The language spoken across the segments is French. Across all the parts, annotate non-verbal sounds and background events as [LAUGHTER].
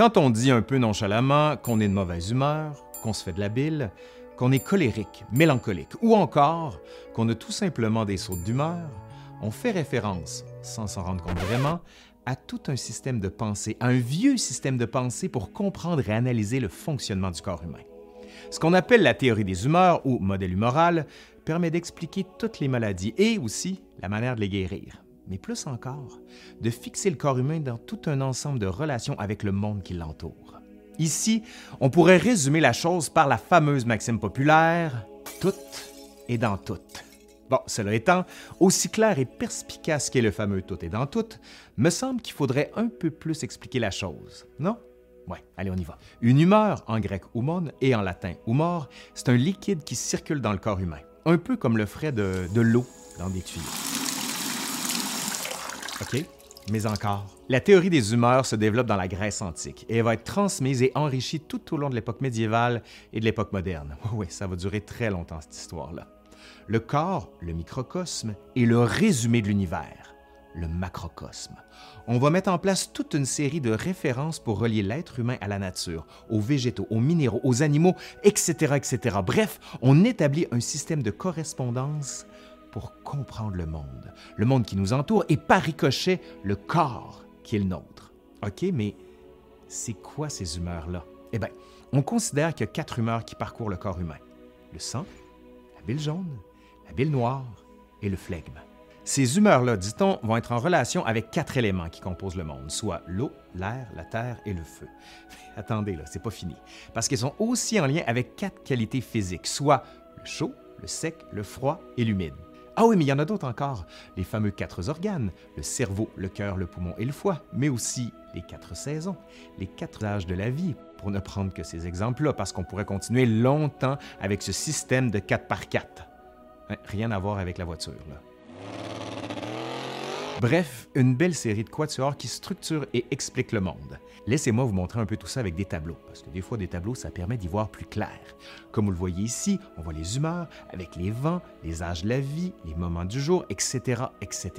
Quand on dit un peu nonchalamment qu'on est de mauvaise humeur, qu'on se fait de la bile, qu'on est colérique, mélancolique, ou encore qu'on a tout simplement des sautes d'humeur, on fait référence, sans s'en rendre compte vraiment, à tout un système de pensée, à un vieux système de pensée pour comprendre et analyser le fonctionnement du corps humain. Ce qu'on appelle la théorie des humeurs ou modèle humoral permet d'expliquer toutes les maladies et aussi la manière de les guérir. Mais plus encore, de fixer le corps humain dans tout un ensemble de relations avec le monde qui l'entoure. Ici, on pourrait résumer la chose par la fameuse maxime populaire Tout est dans tout. Bon, cela étant, aussi clair et perspicace qu'est le fameux tout est dans tout, me semble qu'il faudrait un peu plus expliquer la chose, non? Ouais, allez, on y va. Une humeur, en grec humon et en latin humor, c'est un liquide qui circule dans le corps humain, un peu comme le ferait de, de l'eau dans des tuyaux. OK? Mais encore, la théorie des humeurs se développe dans la Grèce antique et elle va être transmise et enrichie tout au long de l'époque médiévale et de l'époque moderne. [LAUGHS] Oui, ça va durer très longtemps, cette histoire-là. Le corps, le microcosme, est le résumé de l'univers, le macrocosme. On va mettre en place toute une série de références pour relier l'être humain à la nature, aux végétaux, aux minéraux, aux animaux, etc., etc. Bref, on établit un système de correspondance pour comprendre le monde, le monde qui nous entoure et par ricochet, le corps qui est le nôtre. OK, mais c'est quoi ces humeurs-là? Eh bien, on considère qu'il y a quatre humeurs qui parcourent le corps humain. Le sang, la bile jaune, la bile noire et le flegme. Ces humeurs-là, dit-on, vont être en relation avec quatre éléments qui composent le monde, soit l'eau, l'air, la terre et le feu. [LAUGHS] Attendez, là, c'est pas fini. Parce qu'ils sont aussi en lien avec quatre qualités physiques, soit le chaud, le sec, le froid et l'humide. Ah oui, mais il y en a d'autres encore. Les fameux quatre organes, le cerveau, le cœur, le poumon et le foie, mais aussi les quatre saisons, les quatre âges de la vie, pour ne prendre que ces exemples-là, parce qu'on pourrait continuer longtemps avec ce système de 4 par 4. Hein, rien à voir avec la voiture, là. Bref, une belle série de quatuors qui structure et explique le monde. Laissez-moi vous montrer un peu tout ça avec des tableaux, parce que des fois des tableaux, ça permet d'y voir plus clair. Comme vous le voyez ici, on voit les humeurs avec les vents, les âges de la vie, les moments du jour, etc., etc.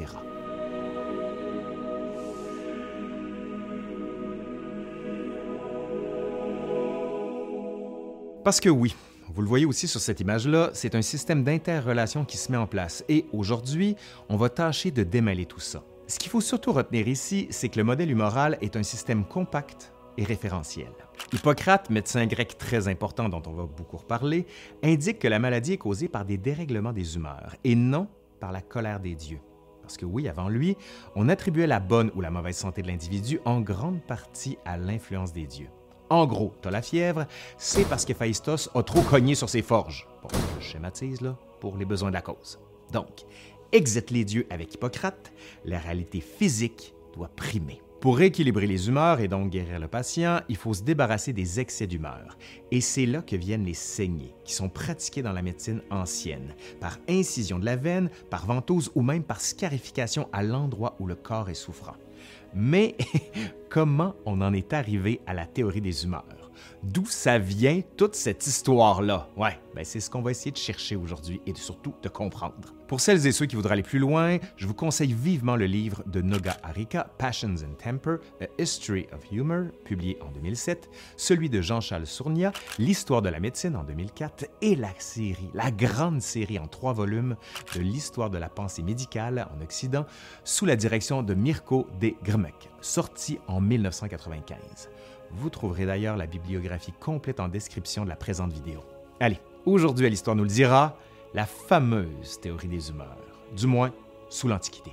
Parce que oui, vous le voyez aussi sur cette image-là, c'est un système d'interrelation qui se met en place. Et aujourd'hui, on va tâcher de démêler tout ça. Ce qu'il faut surtout retenir ici, c'est que le modèle humoral est un système compact et référentiel. Hippocrate, médecin grec très important dont on va beaucoup reparler, indique que la maladie est causée par des dérèglements des humeurs et non par la colère des dieux. Parce que oui, avant lui, on attribuait la bonne ou la mauvaise santé de l'individu en grande partie à l'influence des dieux. En gros, t'as la fièvre, c'est parce qu'Héphaïstos a trop cogné sur ses forges. Bon, je schématise là, pour les besoins de la cause. Donc, exit les dieux avec Hippocrate, la réalité physique doit primer. Pour rééquilibrer les humeurs et donc guérir le patient, il faut se débarrasser des excès d'humeur. Et c'est là que viennent les saignées, qui sont pratiquées dans la médecine ancienne, par incision de la veine, par ventouse ou même par scarification à l'endroit où le corps est souffrant. Mais [LAUGHS] comment on en est arrivé à la théorie des humeurs? D'où ça vient toute cette histoire-là? Ouais, ben c'est ce qu'on va essayer de chercher aujourd'hui et surtout de comprendre. Pour celles et ceux qui voudraient aller plus loin, je vous conseille vivement le livre de Noga Arika, Passions and Temper, A History of Humor, publié en 2007, celui de Jean-Charles Sournia, L'histoire de la médecine en 2004 et la série, la grande série en trois volumes de l'histoire de la pensée médicale en Occident sous la direction de Mirko D. Grmek, sorti en 1995. Vous trouverez d'ailleurs la bibliographie complète en description de la présente vidéo. Allez, aujourd'hui à l'Histoire nous le dira, la fameuse théorie des humeurs, du moins sous l'Antiquité.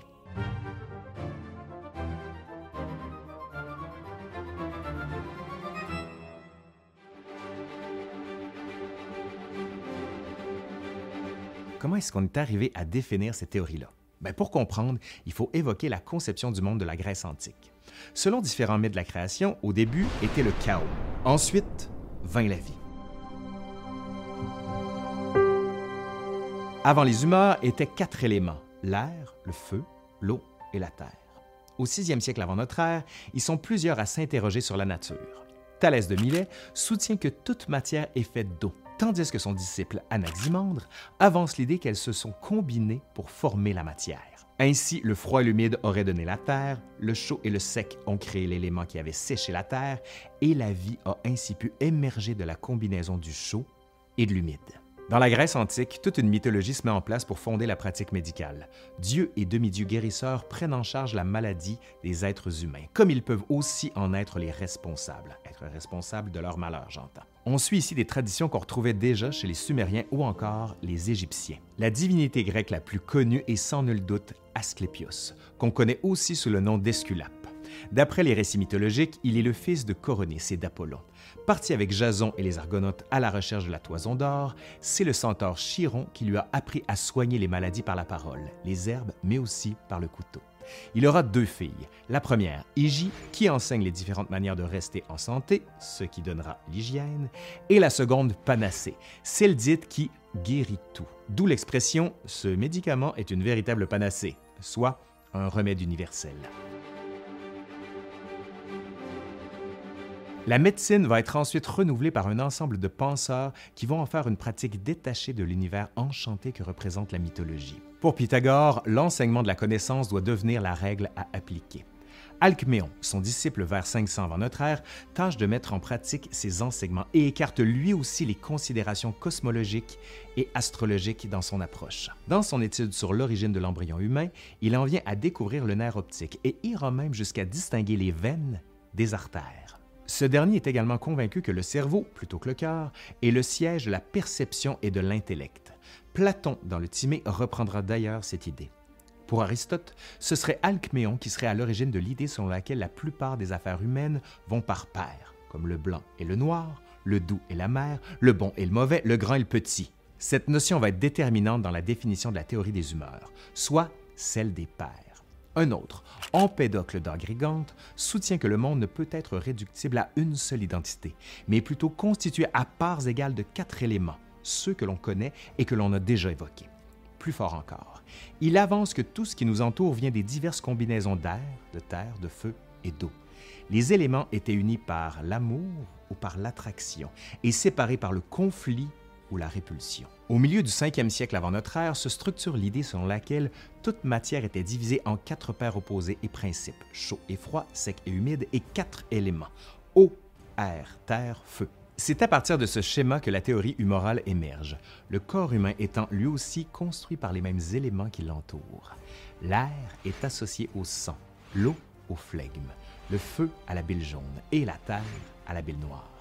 Comment est-ce qu'on est arrivé à définir cette théorie-là? Ben, pour comprendre, il faut évoquer la conception du monde de la Grèce antique. Selon différents mythes de la création, au début était le chaos. Ensuite, vint la vie. Avant les humeurs étaient quatre éléments l'air, le feu, l'eau et la terre. Au sixième siècle avant notre ère, ils sont plusieurs à s'interroger sur la nature. Thalès de Milet soutient que toute matière est faite d'eau, tandis que son disciple Anaximandre avance l'idée qu'elles se sont combinées pour former la matière. Ainsi, le froid et l'humide auraient donné la terre, le chaud et le sec ont créé l'élément qui avait séché la terre, et la vie a ainsi pu émerger de la combinaison du chaud et de l'humide. Dans la Grèce antique, toute une mythologie se met en place pour fonder la pratique médicale. Dieu et demi-dieux guérisseurs prennent en charge la maladie des êtres humains, comme ils peuvent aussi en être les responsables, être responsables de leur malheur, j'entends. On suit ici des traditions qu'on retrouvait déjà chez les Sumériens ou encore les Égyptiens. La divinité grecque la plus connue est sans nul doute Asclépios, qu'on connaît aussi sous le nom d'Esculape. D'après les récits mythologiques, il est le fils de Coronis et d'Apollon. Parti avec Jason et les Argonautes à la recherche de la toison d'or, c'est le centaure Chiron qui lui a appris à soigner les maladies par la parole, les herbes, mais aussi par le couteau. Il aura deux filles. La première, Hygie, qui enseigne les différentes manières de rester en santé, ce qui donnera l'hygiène, et la seconde, Panacée, celle dite qui guérit tout. D'où l'expression ce médicament est une véritable panacée, soit un remède universel. La médecine va être ensuite renouvelée par un ensemble de penseurs qui vont en faire une pratique détachée de l'univers enchanté que représente la mythologie. Pour Pythagore, l'enseignement de la connaissance doit devenir la règle à appliquer. Alcméon, son disciple vers 500 avant notre ère, tâche de mettre en pratique ses enseignements et écarte lui aussi les considérations cosmologiques et astrologiques dans son approche. Dans son étude sur l'origine de l'embryon humain, il en vient à découvrir le nerf optique et ira même jusqu'à distinguer les veines des artères. Ce dernier est également convaincu que le cerveau, plutôt que le cœur, est le siège de la perception et de l'intellect. Platon, dans le Timée, reprendra d'ailleurs cette idée. Pour Aristote, ce serait Alcméon qui serait à l'origine de l'idée selon laquelle la plupart des affaires humaines vont par paires, comme le blanc et le noir, le doux et la mer, le bon et le mauvais, le grand et le petit. Cette notion va être déterminante dans la définition de la théorie des humeurs, soit celle des paires. Un autre, Empédocle d'Agrigante, soutient que le monde ne peut être réductible à une seule identité, mais plutôt constitué à parts égales de quatre éléments, ceux que l'on connaît et que l'on a déjà évoqués. Plus fort encore, il avance que tout ce qui nous entoure vient des diverses combinaisons d'air, de terre, de feu et d'eau. Les éléments étaient unis par l'amour ou par l'attraction et séparés par le conflit ou la répulsion. Au milieu du 5e siècle avant notre ère se structure l'idée selon laquelle toute matière était divisée en quatre paires opposées et principes, chaud et froid, sec et humide, et quatre éléments, eau, air, terre, feu. C'est à partir de ce schéma que la théorie humorale émerge, le corps humain étant lui aussi construit par les mêmes éléments qui l'entourent. L'air est associé au sang, l'eau au flegme, le feu à la bile jaune et la terre à la bile noire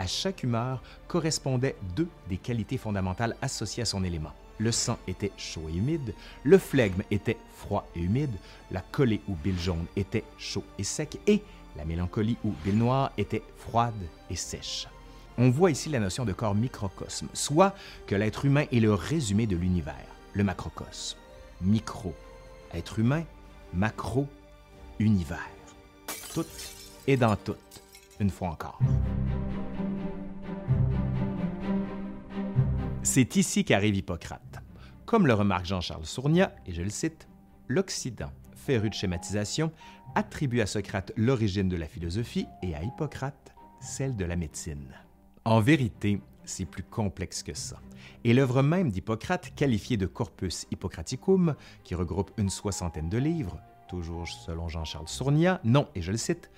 à chaque humeur correspondaient deux des qualités fondamentales associées à son élément. Le sang était chaud et humide, le flegme était froid et humide, la collée ou bile jaune était chaud et sec et la mélancolie ou bile noire était froide et sèche. On voit ici la notion de corps microcosme, soit que l'être humain est le résumé de l'univers, le macrocosme. Micro, être humain, macro, univers. Tout et dans tout, une fois encore. C'est ici qu'arrive Hippocrate. Comme le remarque Jean-Charles Sournia, et je le cite, L'Occident, féru de schématisation, attribue à Socrate l'origine de la philosophie et à Hippocrate celle de la médecine. En vérité, c'est plus complexe que ça. Et l'œuvre même d'Hippocrate, qualifiée de Corpus Hippocraticum, qui regroupe une soixantaine de livres, toujours selon Jean-Charles Sournia, non, et je le cite,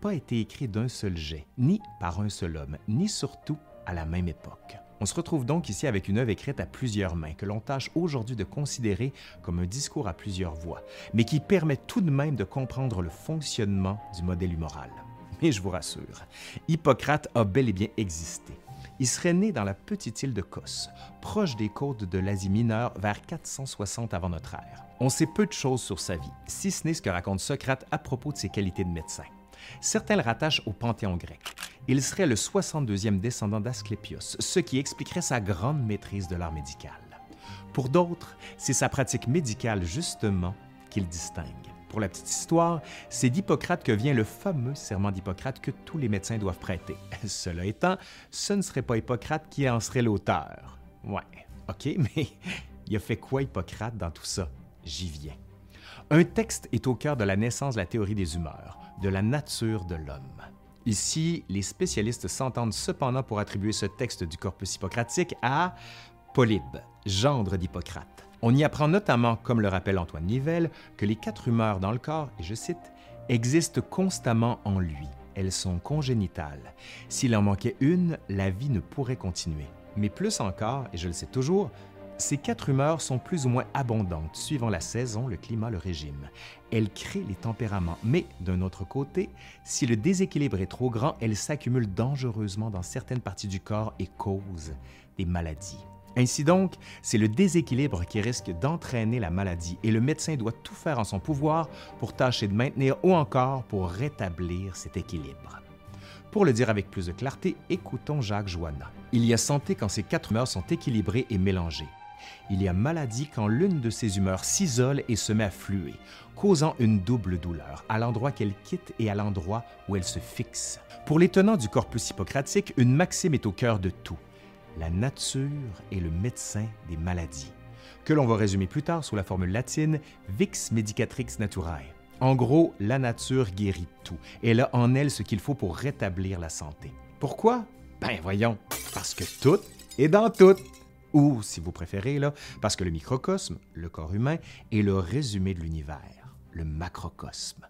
pas été écrit d'un seul jet, ni par un seul homme, ni surtout à la même époque. On se retrouve donc ici avec une œuvre écrite à plusieurs mains que l'on tâche aujourd'hui de considérer comme un discours à plusieurs voix, mais qui permet tout de même de comprendre le fonctionnement du modèle humoral. [LAUGHS] Mais je vous rassure, Hippocrate a bel et bien existé. Il serait né dans la petite île de Kos, proche des côtes de l'Asie mineure vers 460 avant notre ère. On sait peu de choses sur sa vie, si ce n'est ce que raconte Socrate à propos de ses qualités de médecin. Certains le rattachent au panthéon grec. Il serait le 62e descendant d'Asclépios, ce qui expliquerait sa grande maîtrise de l'art médical. Pour d'autres, c'est sa pratique médicale justement qu'il distingue. Pour la petite histoire, c'est d'Hippocrate que vient le fameux serment d'Hippocrate que tous les médecins doivent prêter. [LAUGHS] Cela étant, ce ne serait pas Hippocrate qui en serait l'auteur. Ouais, ok, [LAUGHS] mais il a fait quoi Hippocrate dans tout ça? J'y viens. Un texte est au cœur de la naissance de la théorie des humeurs de la nature de l'homme. Ici, les spécialistes s'entendent cependant pour attribuer ce texte du corpus hippocratique à Polybe, gendre d'Hippocrate. On y apprend notamment, comme le rappelle Antoine Nivelle, que les quatre humeurs dans le corps, et je cite, existent constamment en lui. Elles sont congénitales. S'il en manquait une, la vie ne pourrait continuer. Mais plus encore, et je le sais toujours, ces quatre humeurs sont plus ou moins abondantes suivant la saison, le climat, le régime. Elles créent les tempéraments, mais d'un autre côté, si le déséquilibre est trop grand, elles s'accumulent dangereusement dans certaines parties du corps et causent des maladies. Ainsi donc, c'est le déséquilibre qui risque d'entraîner la maladie et le médecin doit tout faire en son pouvoir pour tâcher de maintenir ou encore pour rétablir cet équilibre. Pour le dire avec plus de clarté, écoutons Jacques Joanna. Il y a santé quand ces quatre humeurs sont équilibrées et mélangées. Il y a maladie quand l'une de ces humeurs s'isole et se met à fluer, causant une double douleur, à l'endroit qu'elle quitte et à l'endroit où elle se fixe. Pour les tenants du corpus hippocratique, une maxime est au cœur de tout. La nature est le médecin des maladies, que l'on va résumer plus tard sous la formule latine Vix Medicatrix Naturae. En gros, la nature guérit tout. Elle a en elle ce qu'il faut pour rétablir la santé. Pourquoi? Ben voyons, parce que tout est dans tout. Ou, si vous préférez, là, parce que le microcosme, le corps humain, est le résumé de l'univers, le macrocosme.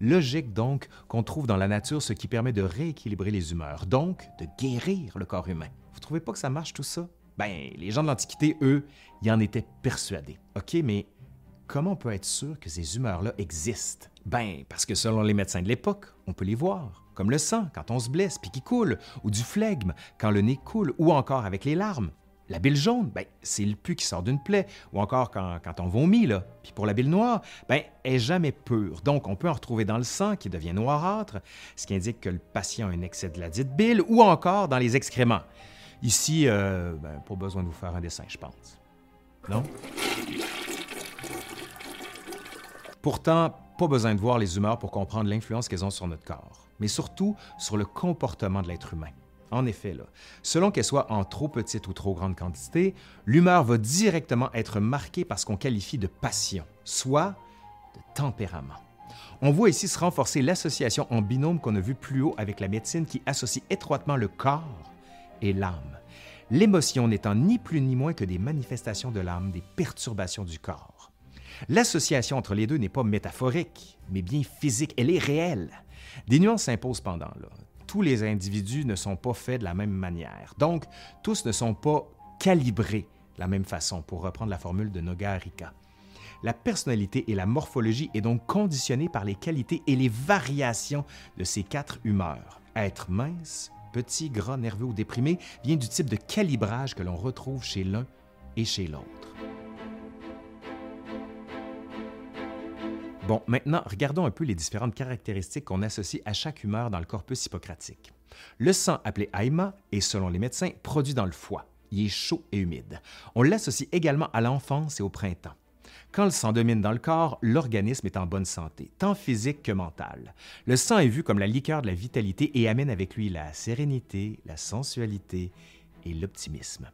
Logique donc qu'on trouve dans la nature ce qui permet de rééquilibrer les humeurs, donc de guérir le corps humain. Vous trouvez pas que ça marche tout ça? Ben, les gens de l'Antiquité, eux, y en étaient persuadés. OK, mais comment on peut être sûr que ces humeurs-là existent? Ben, parce que selon les médecins de l'époque, on peut les voir, comme le sang quand on se blesse puis qui coule, ou du flegme quand le nez coule, ou encore avec les larmes. La bile jaune, ben, c'est le pu qui sort d'une plaie, ou encore quand, on vomit. Là. Puis pour la bile noire, ben, elle est jamais pure. Donc, on peut en retrouver dans le sang qui devient noirâtre, ce qui indique que le patient a un excès de la dite bile, ou encore dans les excréments. Ici, euh, ben, pas besoin de vous faire un dessin, je pense. Non? Pourtant, pas besoin de voir les humeurs pour comprendre l'influence qu'elles ont sur notre corps, mais surtout sur le comportement de l'être humain. En effet, selon qu'elle soit en trop petite ou trop grande quantité, l'humeur va directement être marquée par ce qu'on qualifie de passion, soit de tempérament. On voit ici se renforcer l'association en binôme qu'on a vu plus haut avec la médecine qui associe étroitement le corps et l'âme. L'émotion n'étant ni plus ni moins que des manifestations de l'âme, des perturbations du corps. L'association entre les deux n'est pas métaphorique, mais bien physique, elle est réelle. Des nuances s'imposent pendant tous les individus ne sont pas faits de la même manière. Donc, tous ne sont pas calibrés de la même façon, pour reprendre la formule de Nogarika. La personnalité et la morphologie est donc conditionnée par les qualités et les variations de ces quatre humeurs. Être mince, petit, gras, nerveux ou déprimé vient du type de calibrage que l'on retrouve chez l'un et chez l'autre. Bon, maintenant, regardons un peu les différentes caractéristiques qu'on associe à chaque humeur dans le corpus hippocratique. Le sang, appelé aima, est, selon les médecins, produit dans le foie. Il est chaud et humide. On l'associe également à l'enfance et au printemps. Quand le sang domine dans le corps, l'organisme est en bonne santé, tant physique que mentale. Le sang est vu comme la liqueur de la vitalité et amène avec lui la sérénité, la sensualité et l'optimisme.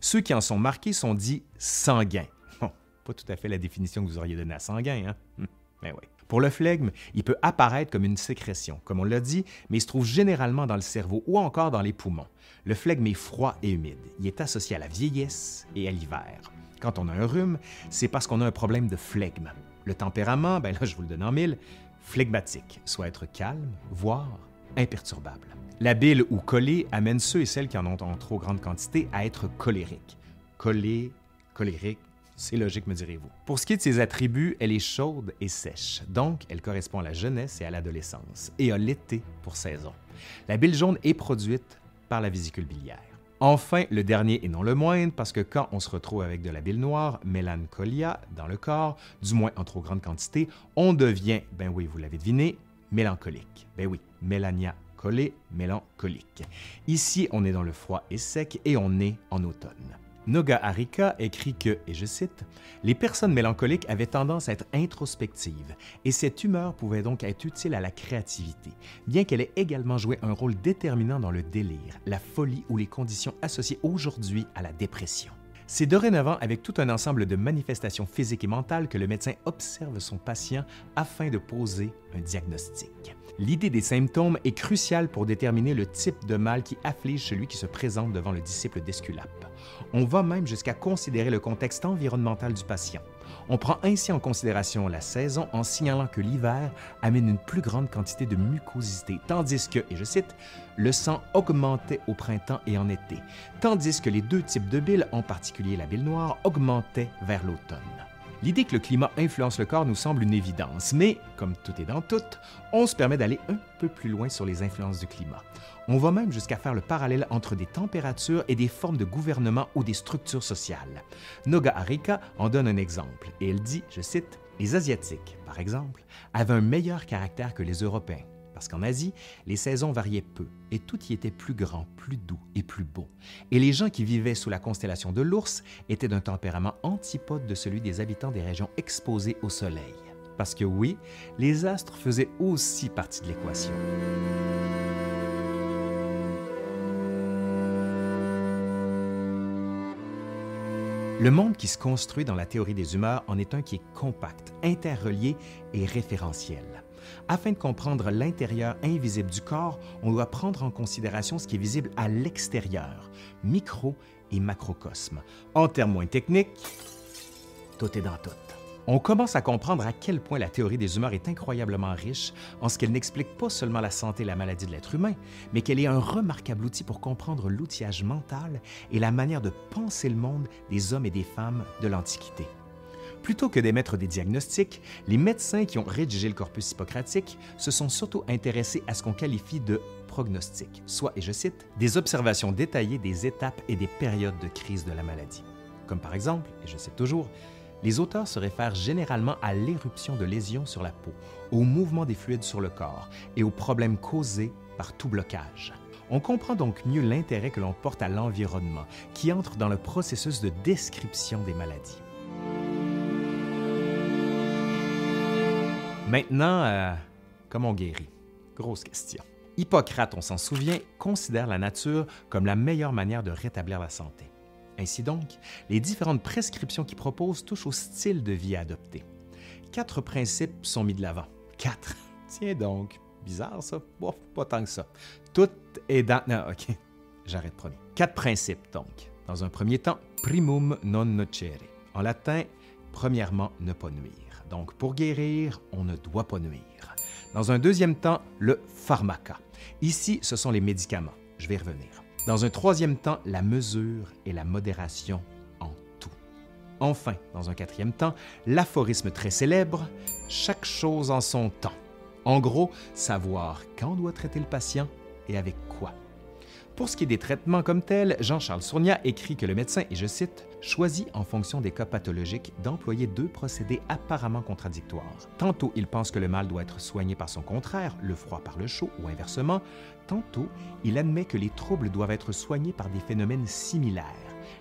Ceux qui en sont marqués sont dits sanguins. Bon, pas tout à fait la définition que vous auriez donnée à sanguin, hein? Hum. Ben Pour le flegme, il peut apparaître comme une sécrétion, comme on l'a dit, mais il se trouve généralement dans le cerveau ou encore dans les poumons. Le flegme est froid et humide. Il est associé à la vieillesse et à l'hiver. Quand on a un rhume, c'est parce qu'on a un problème de flegme. Le tempérament, ben là, je vous le donne en mille, flegmatique, soit être calme, voire imperturbable. La bile ou collée amène ceux et celles qui en ont en trop grande quantité à être colériques. Collé, colérique, c'est logique, me direz-vous. Pour ce qui est de ses attributs, elle est chaude et sèche, donc elle correspond à la jeunesse et à l'adolescence, et à l'été pour saison. La bile jaune est produite par la vésicule biliaire. Enfin, le dernier et non le moindre, parce que quand on se retrouve avec de la bile noire, mélancolia, dans le corps, du moins en trop grande quantité, on devient, ben oui, vous l'avez deviné, mélancolique. Ben oui, mélania collée, mélancolique. Ici, on est dans le froid et sec et on est en automne. Noga Harika écrit que, et je cite, Les personnes mélancoliques avaient tendance à être introspectives, et cette humeur pouvait donc être utile à la créativité, bien qu'elle ait également joué un rôle déterminant dans le délire, la folie ou les conditions associées aujourd'hui à la dépression. C'est dorénavant avec tout un ensemble de manifestations physiques et mentales que le médecin observe son patient afin de poser un diagnostic. L'idée des symptômes est cruciale pour déterminer le type de mal qui afflige celui qui se présente devant le disciple d'Esculape. On va même jusqu'à considérer le contexte environnemental du patient. On prend ainsi en considération la saison en signalant que l'hiver amène une plus grande quantité de mucosité, tandis que, et je cite, le sang augmentait au printemps et en été, tandis que les deux types de bile, en particulier la bile noire, augmentaient vers l'automne. L'idée que le climat influence le corps nous semble une évidence, mais, comme tout est dans tout, on se permet d'aller un peu plus loin sur les influences du climat. On va même jusqu'à faire le parallèle entre des températures et des formes de gouvernement ou des structures sociales. Noga Arika en donne un exemple, et elle dit, je cite, Les Asiatiques, par exemple, avaient un meilleur caractère que les Européens parce qu'en Asie, les saisons variaient peu et tout y était plus grand, plus doux et plus beau. Et les gens qui vivaient sous la constellation de l'ours étaient d'un tempérament antipode de celui des habitants des régions exposées au soleil. Parce que oui, les astres faisaient aussi partie de l'équation. Le monde qui se construit dans la théorie des humeurs en est un qui est compact, interrelié et référentiel. Afin de comprendre l'intérieur invisible du corps, on doit prendre en considération ce qui est visible à l'extérieur, micro et macrocosme. En termes moins techniques, tout est dans tout. On commence à comprendre à quel point la théorie des humeurs est incroyablement riche en ce qu'elle n'explique pas seulement la santé et la maladie de l'être humain, mais qu'elle est un remarquable outil pour comprendre l'outillage mental et la manière de penser le monde des hommes et des femmes de l'Antiquité. Plutôt que d'émettre des diagnostics, les médecins qui ont rédigé le corpus hippocratique se sont surtout intéressés à ce qu'on qualifie de prognostic, soit, et je cite, des observations détaillées des étapes et des périodes de crise de la maladie. Comme par exemple, et je cite toujours, les auteurs se réfèrent généralement à l'éruption de lésions sur la peau, au mouvement des fluides sur le corps et aux problèmes causés par tout blocage. On comprend donc mieux l'intérêt que l'on porte à l'environnement, qui entre dans le processus de description des maladies. Maintenant, euh, comment on guérit? Grosse question. Hippocrate, on s'en souvient, considère la nature comme la meilleure manière de rétablir la santé. Ainsi donc, les différentes prescriptions qu'il propose touchent au style de vie à adopter. Quatre principes sont mis de l'avant. Quatre? [LAUGHS] Tiens donc, bizarre ça. Pas tant que ça. Tout est dans. Non, ok, j'arrête premier. Quatre principes donc. Dans un premier temps, primum non nocere. En latin, premièrement, ne pas nuire. Donc, pour guérir, on ne doit pas nuire. Dans un deuxième temps, le pharmaca. Ici, ce sont les médicaments. Je vais y revenir. Dans un troisième temps, la mesure et la modération en tout. Enfin, dans un quatrième temps, l'aphorisme très célèbre, chaque chose en son temps. En gros, savoir quand doit traiter le patient et avec quoi. Pour ce qui est des traitements comme tels, Jean-Charles Sournia écrit que le médecin, et je cite, choisit en fonction des cas pathologiques d'employer deux procédés apparemment contradictoires. Tantôt, il pense que le mal doit être soigné par son contraire, le froid par le chaud ou inversement, tantôt, il admet que les troubles doivent être soignés par des phénomènes similaires,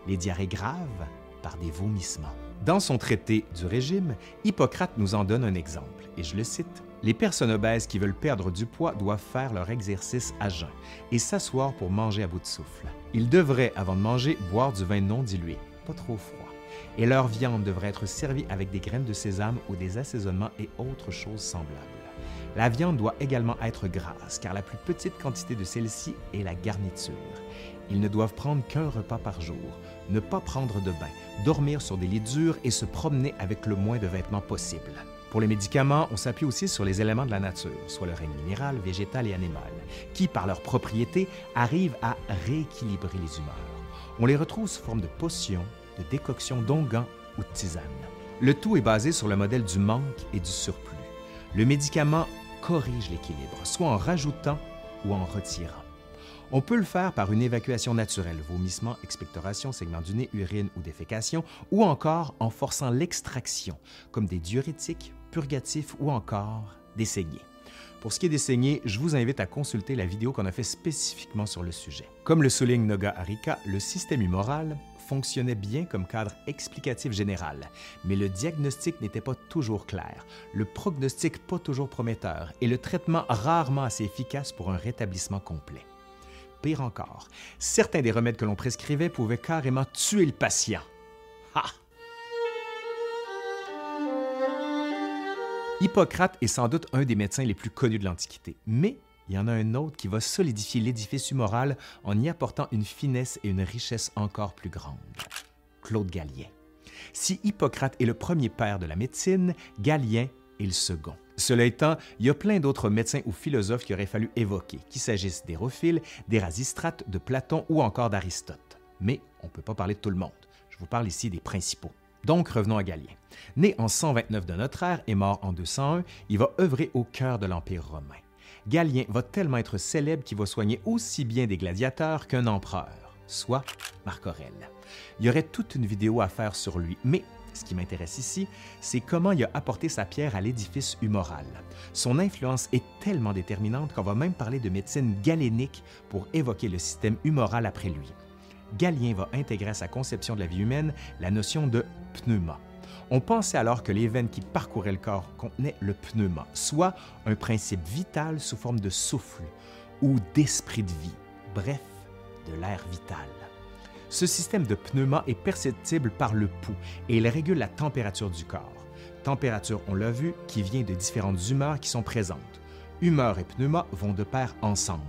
les diarrhées graves par des vomissements. Dans son traité du régime, Hippocrate nous en donne un exemple, et je le cite. Les personnes obèses qui veulent perdre du poids doivent faire leur exercice à jeun et s'asseoir pour manger à bout de souffle. Ils devraient, avant de manger, boire du vin non dilué, trop froid. Et leur viande devrait être servie avec des graines de sésame ou des assaisonnements et autres choses semblables. La viande doit également être grasse, car la plus petite quantité de celle-ci est la garniture. Ils ne doivent prendre qu'un repas par jour, ne pas prendre de bain, dormir sur des lits durs et se promener avec le moins de vêtements possible. Pour les médicaments, on s'appuie aussi sur les éléments de la nature, soit le règne minéral, végétal et animal, qui, par leurs propriétés, arrivent à rééquilibrer les humeurs. On les retrouve sous forme de potions, de décoctions d'onguents ou de tisanes. Le tout est basé sur le modèle du manque et du surplus. Le médicament corrige l'équilibre, soit en rajoutant ou en retirant. On peut le faire par une évacuation naturelle, vomissement, expectoration, segment du nez, urine ou défécation, ou encore en forçant l'extraction, comme des diurétiques, purgatifs ou encore des saignées. Pour ce qui est des saignées, je vous invite à consulter la vidéo qu'on a fait spécifiquement sur le sujet. Comme le souligne Noga Arika, le système humoral fonctionnait bien comme cadre explicatif général, mais le diagnostic n'était pas toujours clair, le prognostic pas toujours prometteur et le traitement rarement assez efficace pour un rétablissement complet. Pire encore, certains des remèdes que l'on prescrivait pouvaient carrément tuer le patient. Ha! Hippocrate est sans doute un des médecins les plus connus de l'Antiquité, mais il y en a un autre qui va solidifier l'édifice humoral en y apportant une finesse et une richesse encore plus grandes. Claude Galien. Si Hippocrate est le premier père de la médecine, Galien est le second. Cela étant, il y a plein d'autres médecins ou philosophes qu'il aurait fallu évoquer, qu'il s'agisse d'Hérophile, d'Érasistrate, de Platon ou encore d'Aristote. Mais on ne peut pas parler de tout le monde. Je vous parle ici des principaux. Donc revenons à Galien. Né en 129 de notre ère et mort en 201, il va œuvrer au cœur de l'Empire romain. Galien va tellement être célèbre qu'il va soigner aussi bien des gladiateurs qu'un empereur, soit Marc Aurèle. Il y aurait toute une vidéo à faire sur lui, mais ce qui m'intéresse ici, c'est comment il a apporté sa pierre à l'édifice humoral. Son influence est tellement déterminante qu'on va même parler de médecine galénique pour évoquer le système humoral après lui. Galien va intégrer à sa conception de la vie humaine la notion de pneuma. On pensait alors que les veines qui parcouraient le corps contenaient le pneuma, soit un principe vital sous forme de souffle ou d'esprit de vie, bref, de l'air vital. Ce système de pneuma est perceptible par le pouls et il régule la température du corps. Température, on l'a vu, qui vient de différentes humeurs qui sont présentes. Humeur et pneuma vont de pair ensemble.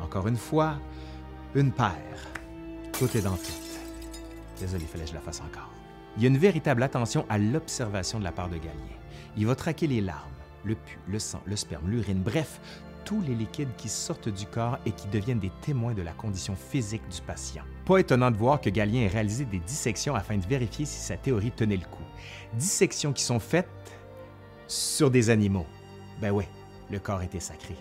Encore une fois, une paire. Tout est dans tout. Désolé, fallait que je la fasse encore. Il y a une véritable attention à l'observation de la part de Galien. Il va traquer les larmes, le pu, le sang, le sperme, l'urine, bref, tous les liquides qui sortent du corps et qui deviennent des témoins de la condition physique du patient. Pas étonnant de voir que Galien ait réalisé des dissections afin de vérifier si sa théorie tenait le coup. Dissections qui sont faites sur des animaux. Ben ouais, le corps était sacré.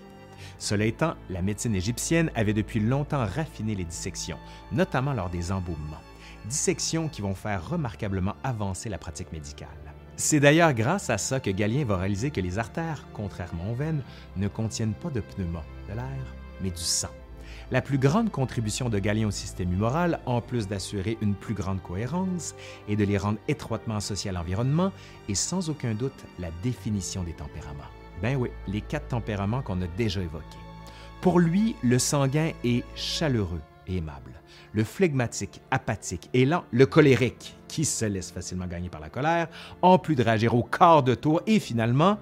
Cela étant, la médecine égyptienne avait depuis longtemps raffiné les dissections, notamment lors des embaumements. Dissections qui vont faire remarquablement avancer la pratique médicale. C'est d'ailleurs grâce à ça que Galien va réaliser que les artères, contrairement aux veines, ne contiennent pas de pneuma, de l'air, mais du sang. La plus grande contribution de Galien au système humoral, en plus d'assurer une plus grande cohérence et de les rendre étroitement associés à l'environnement, est sans aucun doute la définition des tempéraments. Ben oui, les quatre tempéraments qu'on a déjà évoqués. Pour lui, le sanguin est chaleureux aimable. Le flegmatique, apathique et lent, le colérique, qui se laisse facilement gagner par la colère, en plus de réagir au quart de tour, et finalement,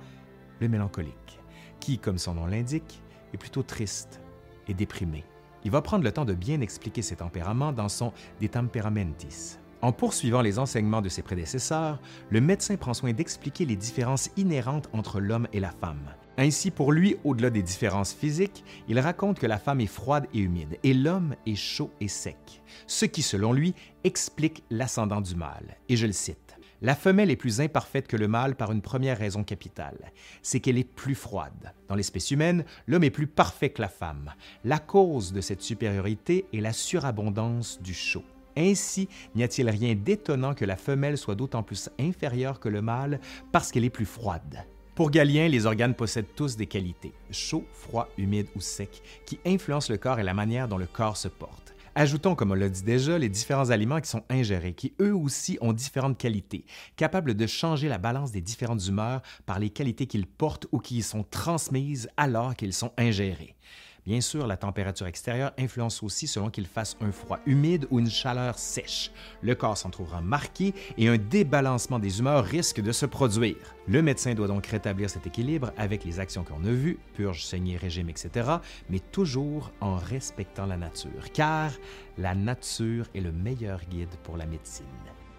le mélancolique, qui, comme son nom l'indique, est plutôt triste et déprimé. Il va prendre le temps de bien expliquer ses tempéraments dans son De Temperamentis. En poursuivant les enseignements de ses prédécesseurs, le médecin prend soin d'expliquer les différences inhérentes entre l'homme et la femme. Ainsi, pour lui, au-delà des différences physiques, il raconte que la femme est froide et humide et l'homme est chaud et sec, ce qui, selon lui, explique l'ascendant du mâle. Et je le cite. La femelle est plus imparfaite que le mâle par une première raison capitale, c'est qu'elle est plus froide. Dans l'espèce humaine, l'homme est plus parfait que la femme. La cause de cette supériorité est la surabondance du chaud. Ainsi, n'y a-t-il rien d'étonnant que la femelle soit d'autant plus inférieure que le mâle parce qu'elle est plus froide. Pour Galien, les organes possèdent tous des qualités, chaud, froid, humide ou sec, qui influencent le corps et la manière dont le corps se porte. Ajoutons, comme on l'a dit déjà, les différents aliments qui sont ingérés, qui eux aussi ont différentes qualités, capables de changer la balance des différentes humeurs par les qualités qu'ils portent ou qui y sont transmises alors qu'ils sont ingérés. Bien sûr, la température extérieure influence aussi selon qu'il fasse un froid humide ou une chaleur sèche. Le corps s'en trouvera marqué et un débalancement des humeurs risque de se produire. Le médecin doit donc rétablir cet équilibre avec les actions qu'on a vues, purge, saignée, régime, etc., mais toujours en respectant la nature, car la nature est le meilleur guide pour la médecine.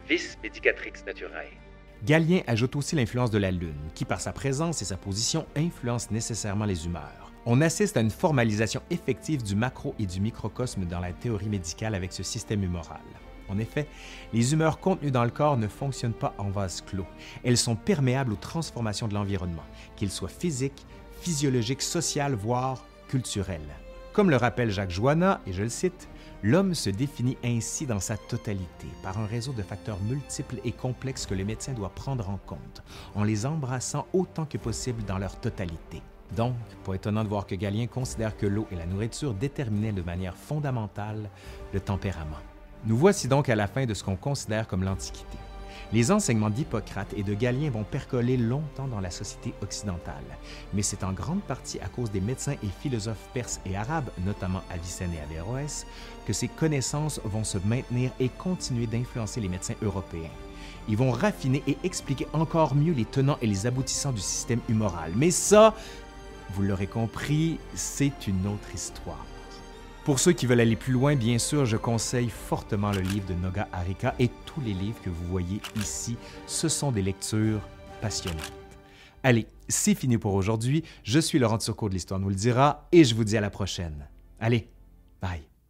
Vis medicatrix naturae. Galien ajoute aussi l'influence de la Lune, qui par sa présence et sa position influence nécessairement les humeurs. On assiste à une formalisation effective du macro et du microcosme dans la théorie médicale avec ce système humoral. En effet, les humeurs contenues dans le corps ne fonctionnent pas en vase clos. Elles sont perméables aux transformations de l'environnement, qu'ils soient physiques, physiologiques, sociales, voire culturelles. Comme le rappelle Jacques Joanna, et je le cite, L'homme se définit ainsi dans sa totalité par un réseau de facteurs multiples et complexes que le médecin doit prendre en compte, en les embrassant autant que possible dans leur totalité. Donc, pas étonnant de voir que Galien considère que l'eau et la nourriture déterminaient de manière fondamentale le tempérament. Nous voici donc à la fin de ce qu'on considère comme l'Antiquité. Les enseignements d'Hippocrate et de Galien vont percoler longtemps dans la société occidentale, mais c'est en grande partie à cause des médecins et philosophes perses et arabes, notamment Avicenne et Averroès, que ces connaissances vont se maintenir et continuer d'influencer les médecins européens. Ils vont raffiner et expliquer encore mieux les tenants et les aboutissants du système humoral. Mais ça, vous l'aurez compris, c'est une autre histoire. Pour ceux qui veulent aller plus loin, bien sûr, je conseille fortement le livre de Noga Harika et tous les livres que vous voyez ici. Ce sont des lectures passionnantes. Allez, c'est fini pour aujourd'hui. Je suis Laurent Turcot de l'Histoire nous le dira et je vous dis à la prochaine. Allez, bye.